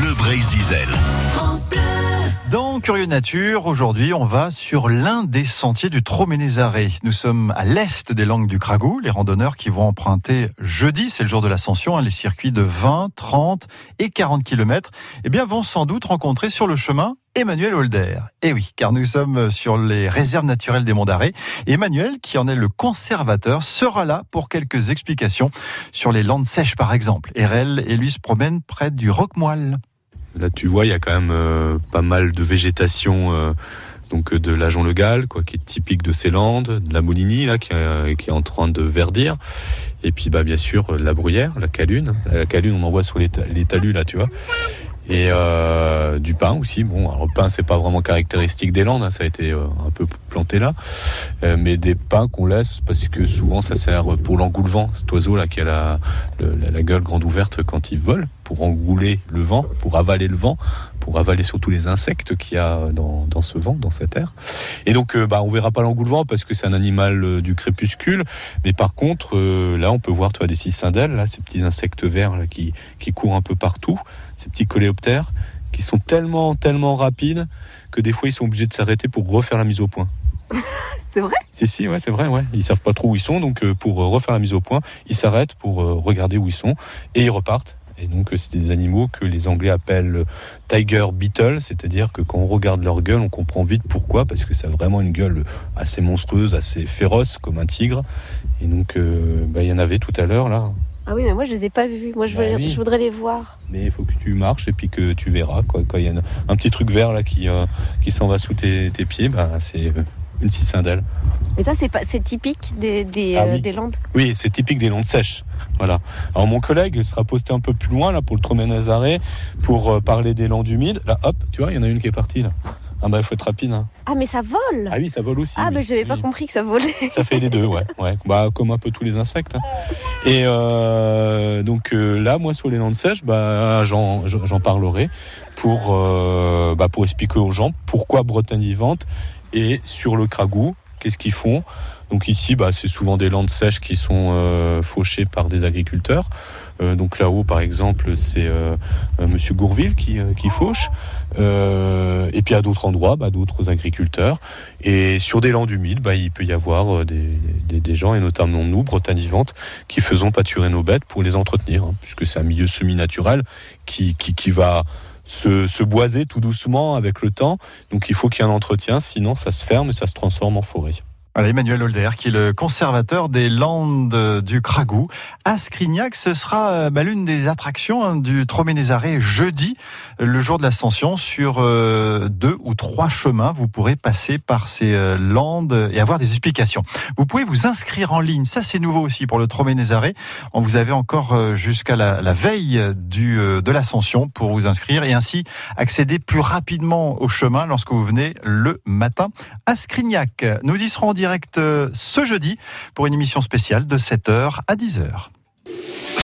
Bleu Zizel. Dans Curieux Nature, aujourd'hui, on va sur l'un des sentiers du Troménézaré. Nous sommes à l'est des Langues du Cragou. Les randonneurs qui vont emprunter jeudi, c'est le jour de l'ascension, hein, les circuits de 20, 30 et 40 km, eh bien, vont sans doute rencontrer sur le chemin Emmanuel Holder. Eh oui, car nous sommes sur les réserves naturelles des Monts d'Arrée. Emmanuel, qui en est le conservateur, sera là pour quelques explications sur les landes sèches, par exemple. RL et lui se promènent près du Roquemoile. Là, tu vois, il y a quand même euh, pas mal de végétation. Euh, donc euh, de l'agent le Gall, quoi, qui est typique de ces landes, de la Moulinie là, qui, est en train de verdir, et puis bah bien sûr la bruyère, la calune. La calune, on en voit sur les, talus là, tu vois et du pain aussi. Bon, alors le pain c'est pas vraiment caractéristique des Landes, hein, ça a été un peu planté là, euh, mais des pains qu'on laisse parce que souvent ça sert pour l'engoulevent, cet oiseau là qui a la, gueule grande ouverte quand il vole, pour engouler le vent, pour avaler le vent, pour avaler surtout les insectes qu'il y a dans, ce vent, dans cette air. Et donc, bah, on verra pas l'engoulevent parce que c'est un animal du crépuscule, mais par contre, là, on peut voir, toi, des cicindelles, là, ces petits insectes verts qui, qui courent un peu partout ces petits coléoptères, qui sont tellement, tellement rapides que des fois ils sont obligés de s'arrêter pour refaire la mise au point. c'est vrai Si, si, ouais, c'est vrai, ouais. Ils savent pas trop où ils sont, donc euh, pour euh, refaire la mise au point, ils s'arrêtent pour euh, regarder où ils sont et ils repartent. Et donc, c'est des animaux que les Anglais appellent tiger beetle, c'est-à-dire que quand on regarde leur gueule, on comprend vite pourquoi, parce que ça a vraiment une gueule assez monstrueuse, assez féroce, comme un tigre. Et donc, bah, il y en avait tout à l'heure, là. Ah oui, mais moi je les ai pas vus. Moi je, bah voudrais, les voir. Mais il faut que tu marches et puis que tu verras. Quoi. Quand il y a un, petit truc vert là qui, euh, qui s'en va sous tes, pieds, bah, c'est une cicindelle. Mais ça, c'est, c'est typique des, des, ah euh, des, landes? Oui, c'est typique des landes sèches. Voilà. Alors mon collègue sera posté un peu plus loin là pour le Tromé Nazaré pour euh, parler des landes humides. Là, hop, tu vois, il y en a une qui est partie là. Ah bah il faut être rapide. Hein. Ah mais ça vole Ah oui, ça vole aussi. Ah bah j'avais pas compris que ça volait. Ça fait les deux, ouais. ouais. Bah comme un peu tous les insectes. Hein. Et euh, donc euh, là, moi sur les landes sèches, bah j'en parlerai pour euh, bah, pour expliquer aux gens pourquoi Bretagne vivante et sur le Cragou, qu'est-ce qu'ils font? Donc ici, bah, c'est souvent des landes sèches qui sont fauchées par des agriculteurs. Euh, donc là-haut, par exemple, c'est euh, euh, Monsieur Gourville qui, fauche. et puis à d'autres endroits, bah, d'autres agriculteurs. Et sur des landes humides, bah, il peut y avoir des, gens, et notamment nous, Bretagne vivante, qui faisons pâturer nos bêtes pour les entretenir, hein, puisque c'est un milieu semi-naturel qui, va se, se, boiser tout doucement avec le temps. Donc il faut qu'il y ait un entretien, sinon ça se ferme et ça se transforme en forêt. Emmanuel Holder, qui est le conservateur des Landes du Cragou. À Scrignac, ce sera euh, bah, l'une des attractions hein, du Troménézaré jeudi, le jour de l'ascension, sur euh, deux ou trois chemins. Vous pourrez passer par ces euh, landes et avoir des explications. Vous pouvez vous inscrire en ligne. Ça, c'est nouveau aussi pour le Troménézaré. On vous avez encore jusqu'à la, veille de l'ascension pour vous inscrire et ainsi accéder plus rapidement au chemin lorsque vous venez le matin à Scrignac. Nous y serons direct euh, ce jeudi pour une émission spéciale de 7h à 10h.